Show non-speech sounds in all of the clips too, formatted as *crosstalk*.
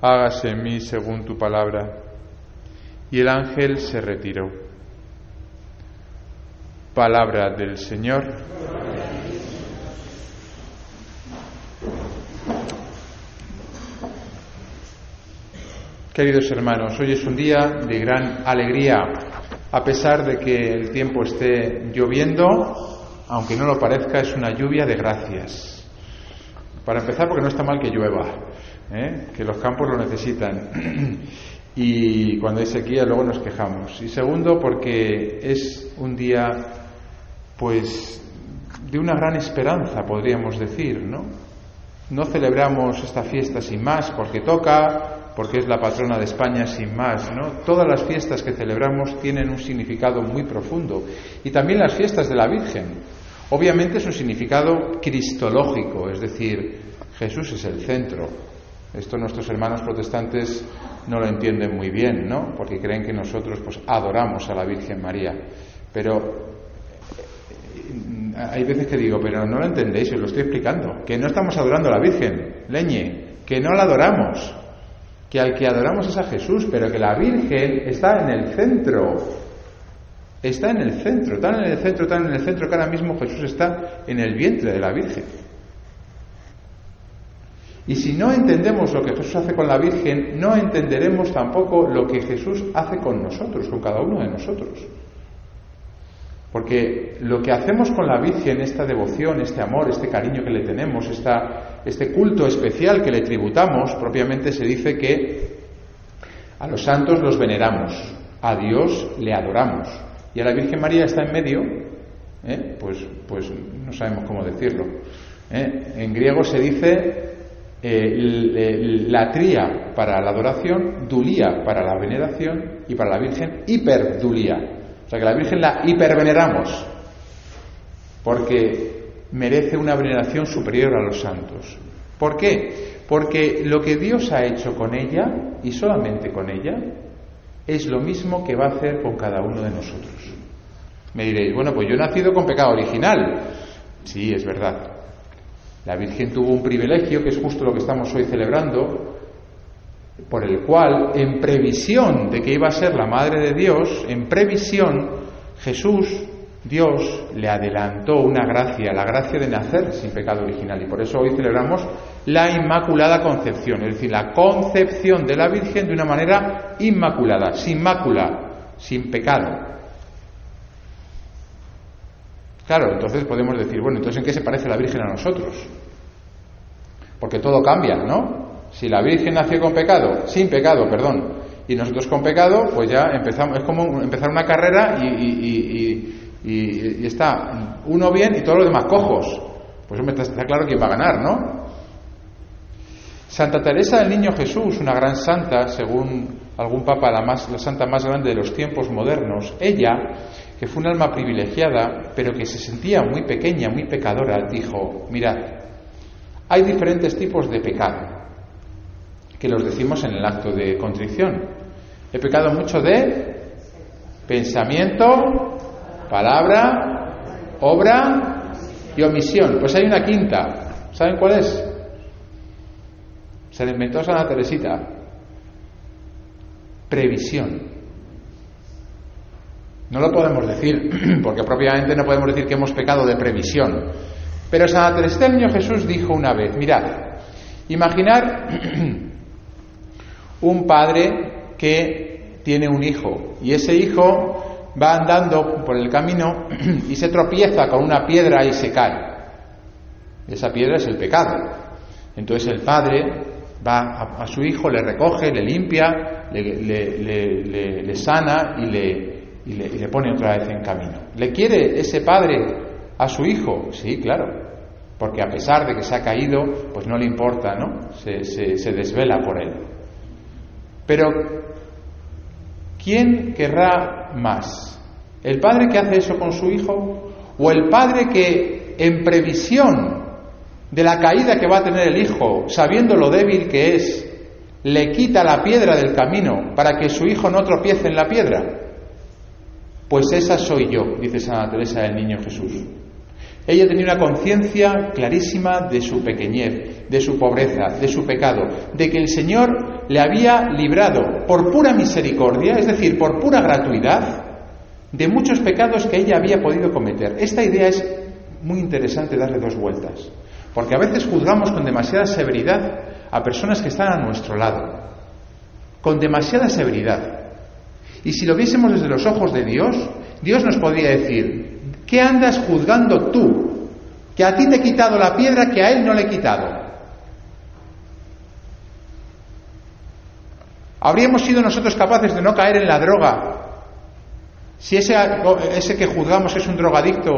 hágase en mí según tu palabra. Y el ángel se retiró. Palabra del Señor. Queridos hermanos, hoy es un día de gran alegría, a pesar de que el tiempo esté lloviendo, aunque no lo parezca, es una lluvia de gracias. Para empezar, porque no está mal que llueva, ¿eh? que los campos lo necesitan. *clears throat* y cuando hay sequía luego nos quejamos. Y segundo, porque es un día, pues, de una gran esperanza, podríamos decir, ¿no? No celebramos esta fiesta sin más porque toca, porque es la patrona de España sin más, ¿no? Todas las fiestas que celebramos tienen un significado muy profundo. Y también las fiestas de la Virgen. Obviamente es un significado cristológico, es decir, Jesús es el centro, esto nuestros hermanos protestantes no lo entienden muy bien, ¿no? Porque creen que nosotros pues adoramos a la Virgen María. Pero eh, hay veces que digo, pero no lo entendéis, os lo estoy explicando, que no estamos adorando a la Virgen, leñe, que no la adoramos, que al que adoramos es a Jesús, pero que la Virgen está en el centro, está en el centro, tan en el centro, tan en el centro que ahora mismo Jesús está en el vientre de la Virgen. Y si no entendemos lo que Jesús hace con la Virgen, no entenderemos tampoco lo que Jesús hace con nosotros, con cada uno de nosotros. Porque lo que hacemos con la Virgen, esta devoción, este amor, este cariño que le tenemos, este culto especial que le tributamos, propiamente se dice que a los santos los veneramos, a Dios le adoramos. Y a la Virgen María está en medio, ¿eh? pues, pues no sabemos cómo decirlo. ¿eh? En griego se dice eh, la tría para la adoración, dulía para la veneración y para la Virgen hiperdulía. O sea que la Virgen la hiperveneramos porque merece una veneración superior a los santos. ¿Por qué? Porque lo que Dios ha hecho con ella y solamente con ella es lo mismo que va a hacer con cada uno de nosotros. Me diréis, bueno, pues yo he nacido con pecado original. Sí, es verdad. La Virgen tuvo un privilegio, que es justo lo que estamos hoy celebrando, por el cual, en previsión de que iba a ser la Madre de Dios, en previsión, Jesús, Dios, le adelantó una gracia, la gracia de nacer sin pecado original. Y por eso hoy celebramos la Inmaculada Concepción, es decir, la concepción de la Virgen de una manera inmaculada, sin mácula, sin pecado. Claro, entonces podemos decir, bueno, entonces ¿en qué se parece la Virgen a nosotros? Porque todo cambia, ¿no? Si la Virgen nació con pecado, sin pecado, perdón, y nosotros con pecado, pues ya empezamos, es como empezar una carrera y, está uno bien y todos los demás cojos. Pues está, está claro quién va a ganar, ¿no? Santa Teresa del Niño Jesús, una gran santa, según algún papa, la, más, la santa más grande de los tiempos modernos, ella que fue un alma privilegiada, pero que se sentía muy pequeña, muy pecadora, dijo, mirad, hay diferentes tipos de pecado, que los decimos en el acto de contrición. He pecado mucho de Pensamiento, palabra, obra y omisión. Pues hay una quinta. ¿Saben cuál es? Se la inventó Santa Teresita. Previsión. No lo podemos decir, *clears throat* porque propiamente no podemos decir que hemos pecado de previsión. Pero el Niño Jesús dijo una vez, mirad, imaginar *clears throat* un padre que tiene un hijo y ese hijo va andando por el camino *clears throat* y se tropieza con una piedra y se cae. Esa piedra es el pecado. Entonces el padre va a, su hijo, le recoge, le limpia, le, sana y le, y le pone otra vez en camino. ¿Le quiere ese padre a su hijo? Sí, claro. Porque a pesar de que se ha caído, pues no le importa, ¿no? Se, desvela por él. Pero, ¿quién querrá más? ¿El padre que hace eso con su hijo? ¿O el padre que, en previsión de la caída que va a tener el hijo, sabiendo lo débil que es, le quita la piedra del camino para que su hijo no tropiece en la piedra? Pues esa soy yo, dice Santa Teresa del Niño Jesús. Ella tenía una conciencia clarísima de su pequeñez, de su pobreza, de su pecado, de que el Señor le había librado por pura misericordia, es decir, por pura gratuidad, de muchos pecados que ella había podido cometer. Esta idea es muy interesante darle dos vueltas, porque a veces juzgamos con demasiada severidad a personas que están a nuestro lado, con demasiada severidad. Y si lo viésemos desde los ojos de Dios, Dios nos podría decir, ¿Qué andas juzgando tú? Que a ti te he quitado la piedra que a él no le he quitado. ¿Habríamos sido nosotros capaces de no caer en la droga si ese, que juzgamos es un drogadicto,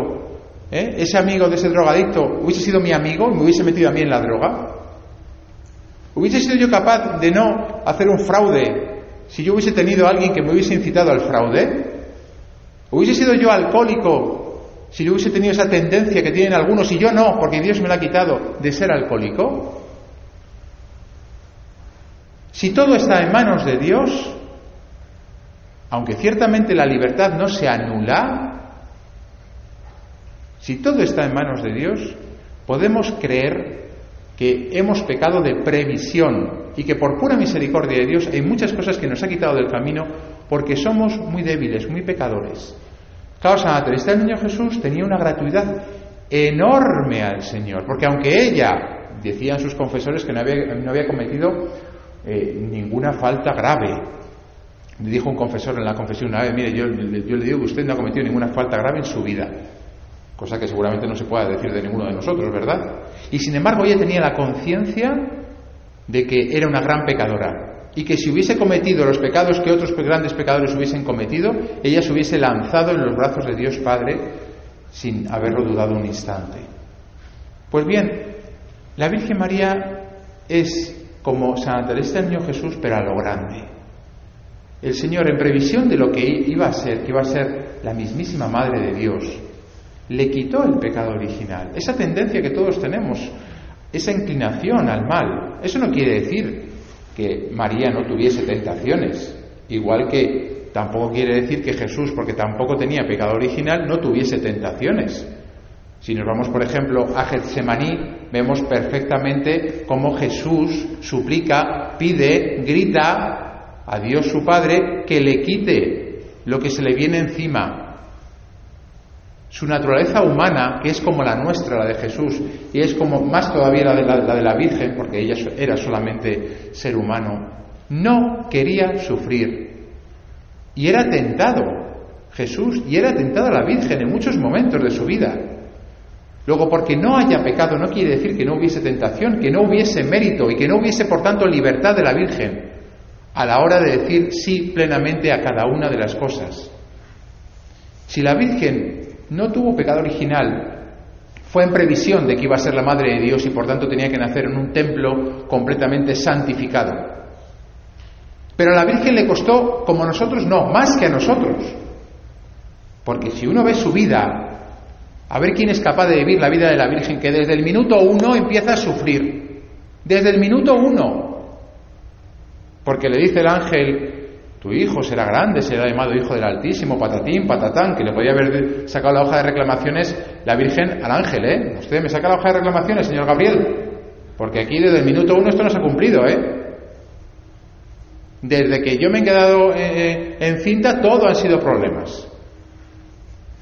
¿eh? ese amigo de ese drogadicto hubiese sido mi amigo y me hubiese metido a mí en la droga? ¿Hubiese sido yo capaz de no hacer un fraude si yo hubiese tenido a alguien que me hubiese incitado al fraude? ¿Hubiese sido yo alcohólico si yo hubiese tenido esa tendencia que tienen algunos y yo no, porque Dios me la ha quitado, de ser alcohólico? Si todo está en manos de Dios, aunque ciertamente la libertad no se anula, si todo está en manos de Dios, podemos creer que hemos pecado de previsión y que por pura misericordia de Dios hay muchas cosas que nos ha quitado del camino porque somos muy débiles, muy pecadores. Claro, Santa Teresa del Niño Jesús tenía una gratuidad enorme al Señor, porque aunque ella, decían sus confesores, que no había, no había cometido eh, ninguna falta grave, le dijo un confesor en la confesión una vez, mire, yo, yo, le digo que usted no ha cometido ninguna falta grave en su vida, cosa que seguramente no se pueda decir de ninguno de nosotros, ¿verdad? Y sin embargo ella tenía la conciencia de que era una gran pecadora, y que si hubiese cometido los pecados que otros grandes pecadores hubiesen cometido, ella se hubiese lanzado en los brazos de Dios Padre sin haberlo dudado un instante. Pues bien, la Virgen María es como Santa Teresa del Niño Jesús, pero a lo grande. El Señor, en previsión de lo que iba a ser, que iba a ser la mismísima Madre de Dios, le quitó el pecado original, esa tendencia que todos tenemos, esa inclinación al mal. Eso no quiere decir que María no tuviese tentaciones, igual que tampoco quiere decir que Jesús, porque tampoco tenía pecado original, no tuviese tentaciones. Si nos vamos, por ejemplo, a Getsemaní, vemos perfectamente cómo Jesús suplica, pide, grita a Dios su Padre que le quite lo que se le viene encima, su naturaleza humana, que es como la nuestra, la de Jesús, y es como más todavía la de la, de la Virgen, porque ella era solamente ser humano, no quería sufrir. Y era tentado Jesús, y era tentado a la Virgen en muchos momentos de su vida. Luego, porque no haya pecado no quiere decir que no hubiese tentación, que no hubiese mérito y que no hubiese, por tanto, libertad de la Virgen a la hora de decir sí plenamente a cada una de las cosas. Si la Virgen no tuvo pecado original. Fue en previsión de que iba a ser la madre de Dios y por tanto tenía que nacer en un templo completamente santificado. Pero a la Virgen le costó, como a nosotros, no, más que a nosotros. Porque si uno ve su vida, a ver quién es capaz de vivir la vida de la Virgen, que desde el minuto uno empieza a sufrir. Desde el minuto uno. Porque le dice el ángel, Tu hijo será grande, será llamado hijo del Altísimo, patatín, patatán, que le podía haber sacado la hoja de reclamaciones la Virgen al ángel, ¿eh? Usted me saca la hoja de reclamaciones, señor Gabriel, porque aquí desde el minuto uno esto no se ha cumplido, ¿eh? Desde que yo me he quedado eh, eh, en cinta, todo han sido problemas.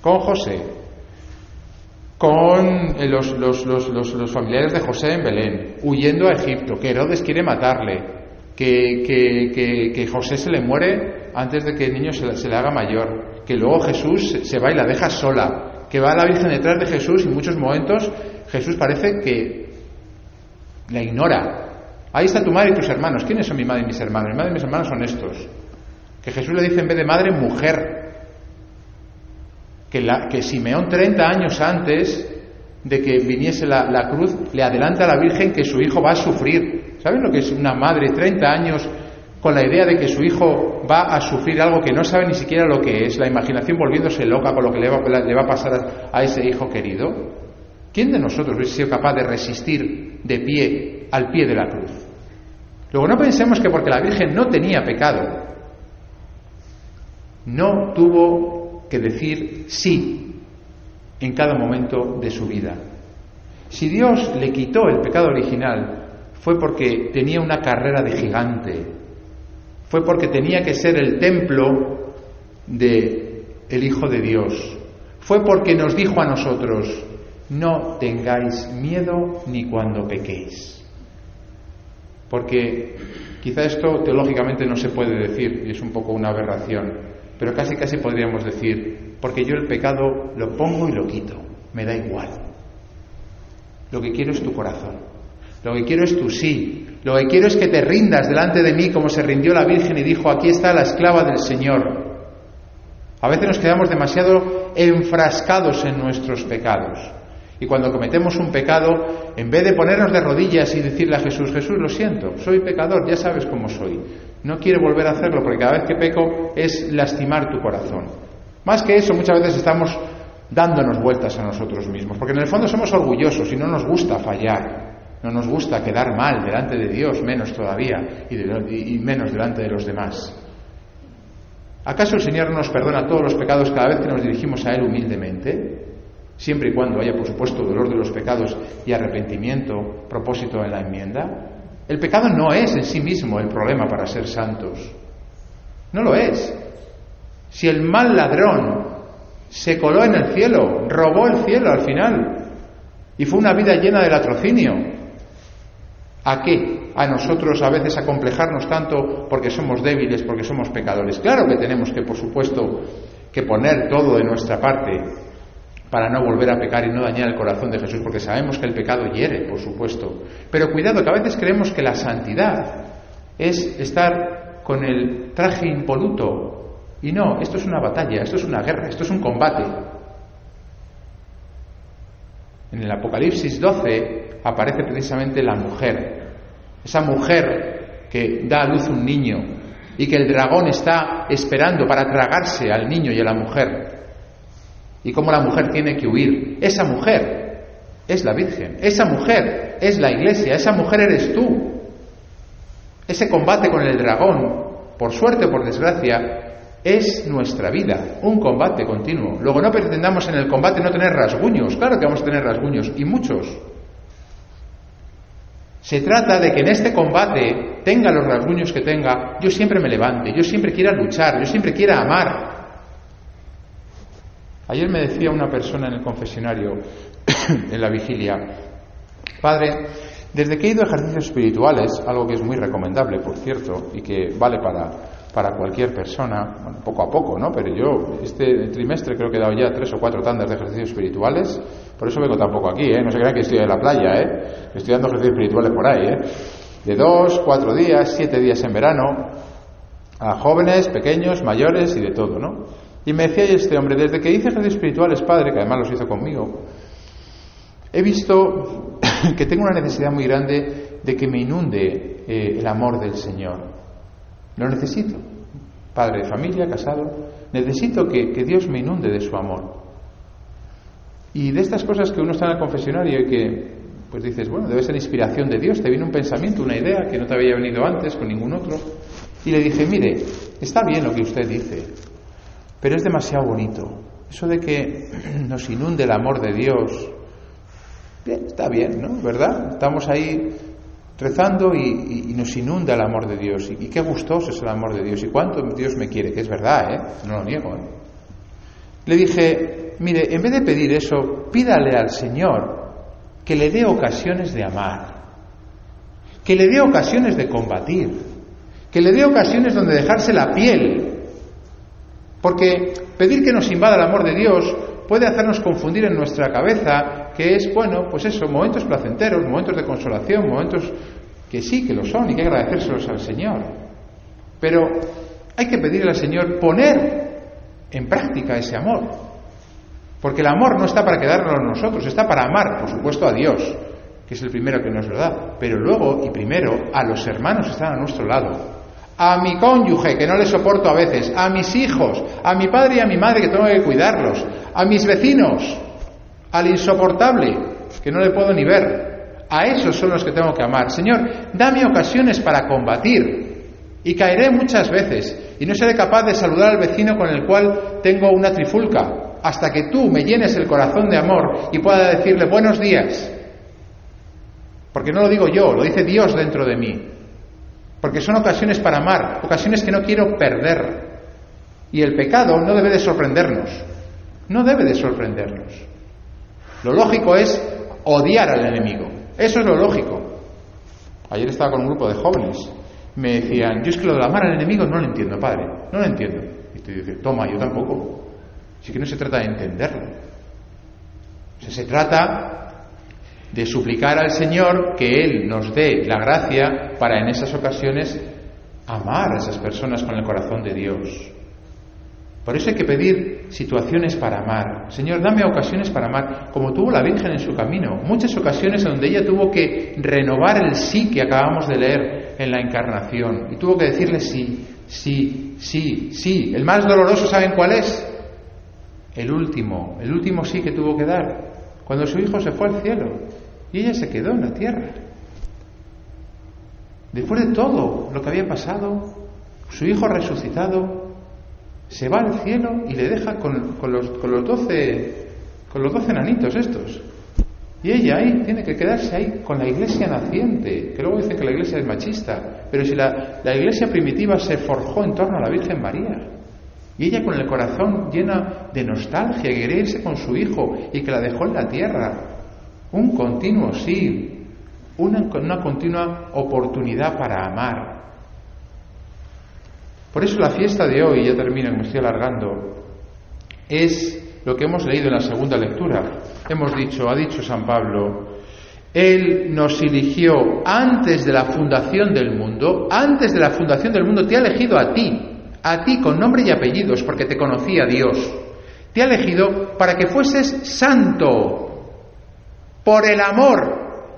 Con José, con eh, los, los, familiares de José en Belén, huyendo a Egipto, que Herodes quiere matarle, que, que, José se le muere antes de que el niño se, le haga mayor, que luego Jesús se va y la deja sola, que va la Virgen detrás de Jesús y en muchos momentos Jesús parece que la ignora. Ahí está tu madre y tus hermanos. ¿Quiénes son mi madre y mis hermanos? Mi madre y mis hermanos son estos. Que Jesús le dice en vez de madre, mujer que, la, que Simeón 30 años antes de que viniese la, cruz le adelanta a la Virgen que su hijo va a sufrir. ¿Saben lo que es una madre 30 años con la idea de que su hijo va a sufrir algo que no sabe ni siquiera lo que es, la imaginación volviéndose loca con lo que le va, le va a pasar a, ese hijo querido? ¿Quién de nosotros hubiese sido capaz de resistir de pie al pie de la cruz? Luego no pensemos que porque la Virgen no tenía pecado, no tuvo que decir sí en cada momento de su vida. Si Dios le quitó el pecado original, fue porque tenía una carrera de gigante, fue porque tenía que ser el templo de el Hijo de Dios, fue porque nos dijo a nosotros, no tengáis miedo ni cuando pequéis. Porque quizá esto teológicamente no se puede decir y es un poco una aberración, pero casi casi podríamos decir, porque yo el pecado lo pongo y lo quito, me da igual. Lo que quiero es tu corazón, lo que quiero es tu sí, lo que quiero es que te rindas delante de mí como se rindió la Virgen y dijo, aquí está la esclava del Señor. A veces nos quedamos demasiado enfrascados en nuestros pecados. Y cuando cometemos un pecado, en vez de ponernos de rodillas y decirle a Jesús, Jesús, lo siento, soy pecador, ya sabes cómo soy. No quiero volver a hacerlo porque cada vez que peco es lastimar tu corazón. Más que eso, muchas veces estamos dándonos vueltas a nosotros mismos, porque en el fondo somos orgullosos y no nos gusta fallar, no nos gusta quedar mal delante de Dios, menos todavía, y, menos delante de los demás. ¿Acaso el Señor nos perdona todos los pecados cada vez que nos dirigimos a Él humildemente? siempre y cuando haya, por supuesto, dolor de los pecados y arrepentimiento, propósito en la enmienda. El pecado no es en sí mismo el problema para ser santos. No lo es. Si el mal ladrón se coló en el cielo, robó el cielo al final, y fue una vida llena de latrocinio, ¿a qué? A nosotros a veces acomplejarnos tanto porque somos débiles, porque somos pecadores. Claro que tenemos que, por supuesto, que poner todo de nuestra parte para no volver a pecar y no dañar el corazón de Jesús, porque sabemos que el pecado hiere, por supuesto. Pero cuidado, que a veces creemos que la santidad es estar con el traje impoluto. Y no, esto es una batalla, esto es una guerra, esto es un combate. En el Apocalipsis 12 aparece precisamente la mujer, esa mujer que da a luz un niño y que el dragón está esperando para tragarse al niño y a la mujer y cómo la mujer tiene que huir. Esa mujer es la Virgen, esa mujer es la Iglesia, esa mujer eres tú. Ese combate con el dragón, por suerte o por desgracia, es nuestra vida, un combate continuo. Luego no pretendamos en el combate no tener rasguños, claro que vamos a tener rasguños, y muchos. Se trata de que en este combate, tenga los rasguños que tenga, yo siempre me levante, yo siempre quiera luchar, yo siempre quiera amar, Ayer me decía una persona en el confesionario, *coughs* en la vigilia, Padre, desde que he ido a ejercicios espirituales, algo que es muy recomendable, por cierto, y que vale para, para cualquier persona, poco a poco, ¿no? Pero yo este trimestre creo que he dado ya tres o cuatro tandas de ejercicios espirituales, por eso vengo tampoco aquí, ¿eh? No se crean que estoy en la playa, ¿eh? Estoy dando ejercicios espirituales por ahí, ¿eh? De dos, cuatro días, siete días en verano, a jóvenes, pequeños, mayores y de todo, ¿no? Y me decía este hombre, desde que hice ejercicios espirituales, padre, que además los hizo conmigo, he visto *coughs* que tengo una necesidad muy grande de que me inunde eh, el amor del Señor. Lo necesito. Padre de familia, casado, necesito que, que, Dios me inunde de su amor. Y de estas cosas que uno está en el confesionario y que, pues dices, bueno, debe ser inspiración de Dios, te viene un pensamiento, una idea que no te había venido antes con ningún otro. Y le dije, mire, está bien lo que usted dice, pero es demasiado bonito. Eso de que *clears throat* nos inunde el amor de Dios, bien, está bien, ¿no? ¿Verdad? Estamos ahí rezando y, nos inunda el amor de Dios. Y, qué gustoso es el amor de Dios. Y cuánto Dios me quiere, que es verdad, ¿eh? No lo niego, ¿eh? Le dije, mire, en vez de pedir eso, pídale al Señor que le dé ocasiones de amar, que le dé ocasiones de combatir, que le dé ocasiones donde dejarse la piel. Porque pedir que nos invada el amor de Dios puede hacernos confundir en nuestra cabeza que es, bueno, pues eso, momentos placenteros, momentos de consolación, momentos que sí, que lo son y que agradecérselos al Señor. Pero hay que pedirle al Señor poner en práctica ese amor. Porque el amor no está para quedarnos nosotros, está para amar, por supuesto, a Dios, que es el primero que nos lo da, pero luego y primero a los hermanos que están a nuestro lado, a mi cónyuge, que no le soporto a veces, a mis hijos, a mi padre y a mi madre, que tengo que cuidarlos, a mis vecinos, al insoportable, que no le puedo ni ver. A esos son los que tengo que amar. Señor, dame ocasiones para combatir. Y caeré muchas veces y no seré capaz de saludar al vecino con el cual tengo una trifulca, hasta que tú me llenes el corazón de amor y pueda decirle buenos días. Porque no lo digo yo, lo dice Dios dentro de mí. Porque son ocasiones para amar, ocasiones que no quiero perder. Y el pecado no debe de sorprendernos, no debe de sorprendernos. Lo lógico es odiar al enemigo, eso es lo lógico. Ayer estaba con un grupo de jóvenes, me decían, yo es que lo de amar al enemigo no lo entiendo, padre, no lo entiendo. Y te dice, toma, yo tampoco. Así que no se trata de entenderlo. se trata de suplicar al Señor que Él nos dé la gracia para en esas ocasiones amar a esas personas con el corazón de Dios. Por eso hay que pedir situaciones para amar. Señor, dame ocasiones para amar, como tuvo la Virgen en su camino. Muchas ocasiones donde ella tuvo que renovar el sí que acabamos de leer en la encarnación. Y tuvo que decirle sí, sí, sí, sí. El más doloroso, ¿saben cuál es? El último, el último sí que tuvo que dar. Cuando su hijo se fue al cielo. Y ella se quedó en la tierra. Después de todo lo que había pasado, su hijo resucitado se va al cielo y le deja con, los, con los doce con los doce nanitos estos. Y ella ahí tiene que quedarse ahí con la iglesia naciente, que luego dicen que la iglesia es machista, pero si la, la iglesia primitiva se forjó en torno a la Virgen María, y ella con el corazón llena de nostalgia, quería irse con su hijo y que la dejó en la tierra, un continuo sí, una, una continua oportunidad para amar. Por eso la fiesta de hoy, ya termino, me estoy alargando, es lo que hemos leído en la segunda lectura. Hemos dicho, ha dicho San Pablo, Él nos eligió antes de la fundación del mundo, antes de la fundación del mundo te ha elegido a ti, a ti con nombre y apellidos, porque te conocía Dios. Te ha elegido para que fueses santo, por el amor,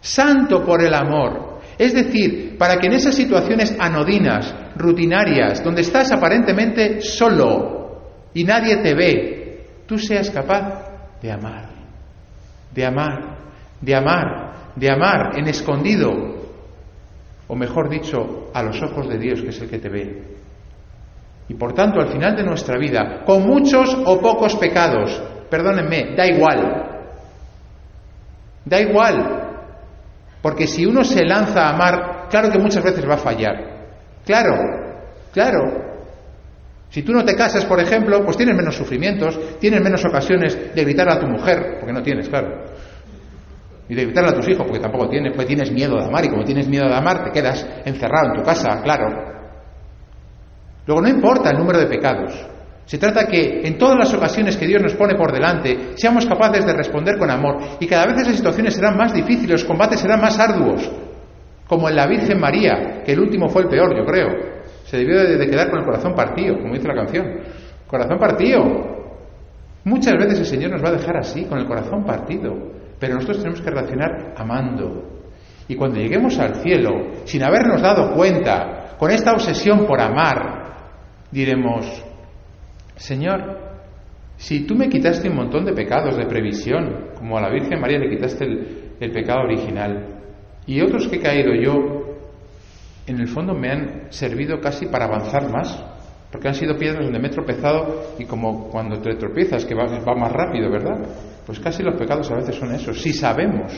santo por el amor. Es decir, para que en esas situaciones anodinas, rutinarias, donde estás aparentemente solo y nadie te ve, tú seas capaz de amar, de amar, de amar, de amar en escondido, o mejor dicho, a los ojos de Dios, que es el que te ve. Y por tanto, al final de nuestra vida, con muchos o pocos pecados, perdónenme, da igual, Da igual, porque si uno se lanza a amar, claro que muchas veces va a fallar. Claro, claro. Si tú no te casas, por ejemplo, pues tienes menos sufrimientos, tienes menos ocasiones de gritar a tu mujer, porque no tienes, claro. Y de gritarle a tus hijos, porque tampoco tienes, pues tienes miedo de amar, y como tienes miedo de amar, te quedas encerrado en tu casa, claro. Luego no importa el número de pecados, se trata que en todas las ocasiones que Dios nos pone por delante seamos capaces de responder con amor y cada vez esas situaciones serán más difíciles, los combates serán más arduos, como en la Virgen María, que el último fue el peor, yo creo. Se debió de, quedar con el corazón partido, como dice la canción. Corazón partido. Muchas veces el Señor nos va a dejar así, con el corazón partido, pero nosotros tenemos que reaccionar amando. Y cuando lleguemos al cielo, sin habernos dado cuenta, con esta obsesión por amar, diremos, Señor, si tú me quitaste un montón de pecados de previsión, como a la Virgen María le quitaste el, pecado original, y otros que he caído yo, en el fondo me han servido casi para avanzar más, porque han sido piedras donde me he tropezado y como cuando te tropiezas, que va, va más rápido, ¿verdad? Pues casi los pecados a veces son esos. Si sabemos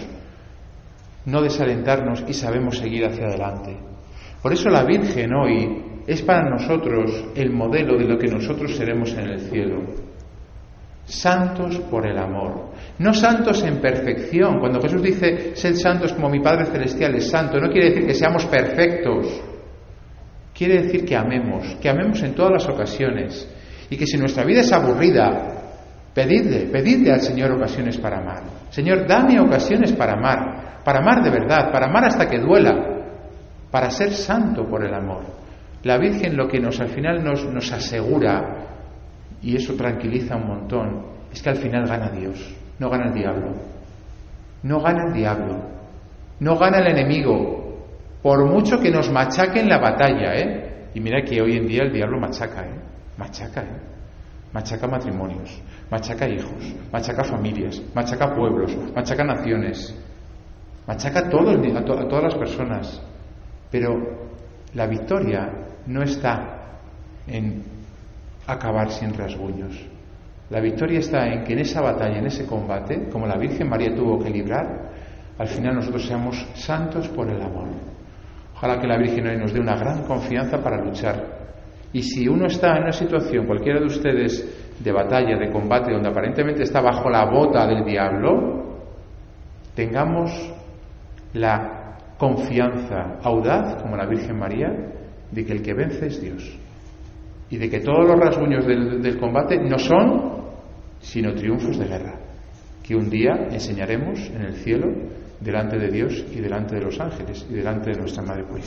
no desalentarnos y sabemos seguir hacia adelante. Por eso la Virgen hoy es para nosotros el modelo de lo que nosotros seremos en el cielo. Santos por el amor. No santos en perfección. Cuando Jesús dice, sed santos como mi Padre Celestial es santo, no quiere decir que seamos perfectos. Quiere decir que amemos, que amemos en todas las ocasiones. Y que si nuestra vida es aburrida, pedidle, pedidle al Señor ocasiones para amar. Señor, dame ocasiones para amar, para amar de verdad, para amar hasta que duela, para ser santo por el amor. La Virgen lo que nos al final nos, nos asegura y eso tranquiliza un montón, es que al final gana Dios, no gana el diablo. No gana el diablo, no gana el enemigo, por mucho que nos machaque en la batalla, ¿eh? Y mira que hoy en día el diablo machaca, ¿eh? Machaca, ¿eh? Machaca matrimonios, machaca hijos, machaca familias, machaca pueblos, machaca naciones, machaca a, el, a todas las personas. Pero la victoria no está en acabar sin rasguños. La victoria está en que en esa batalla, en ese combate, como la Virgen María tuvo que librar, al final nosotros seamos santos por el amor. Ojalá que la Virgen hoy nos dé una gran confianza para luchar. Y si uno está en una situación, cualquiera de ustedes, de batalla, de combate, donde aparentemente está bajo la bota del diablo, tengamos la confianza audaz, como la Virgen María, de que el que vence es Dios y de que todos los rasguños del, combate no son sino triunfos de guerra, que un día enseñaremos en el cielo delante de Dios y delante de los ángeles y delante de nuestra Madre Purísima.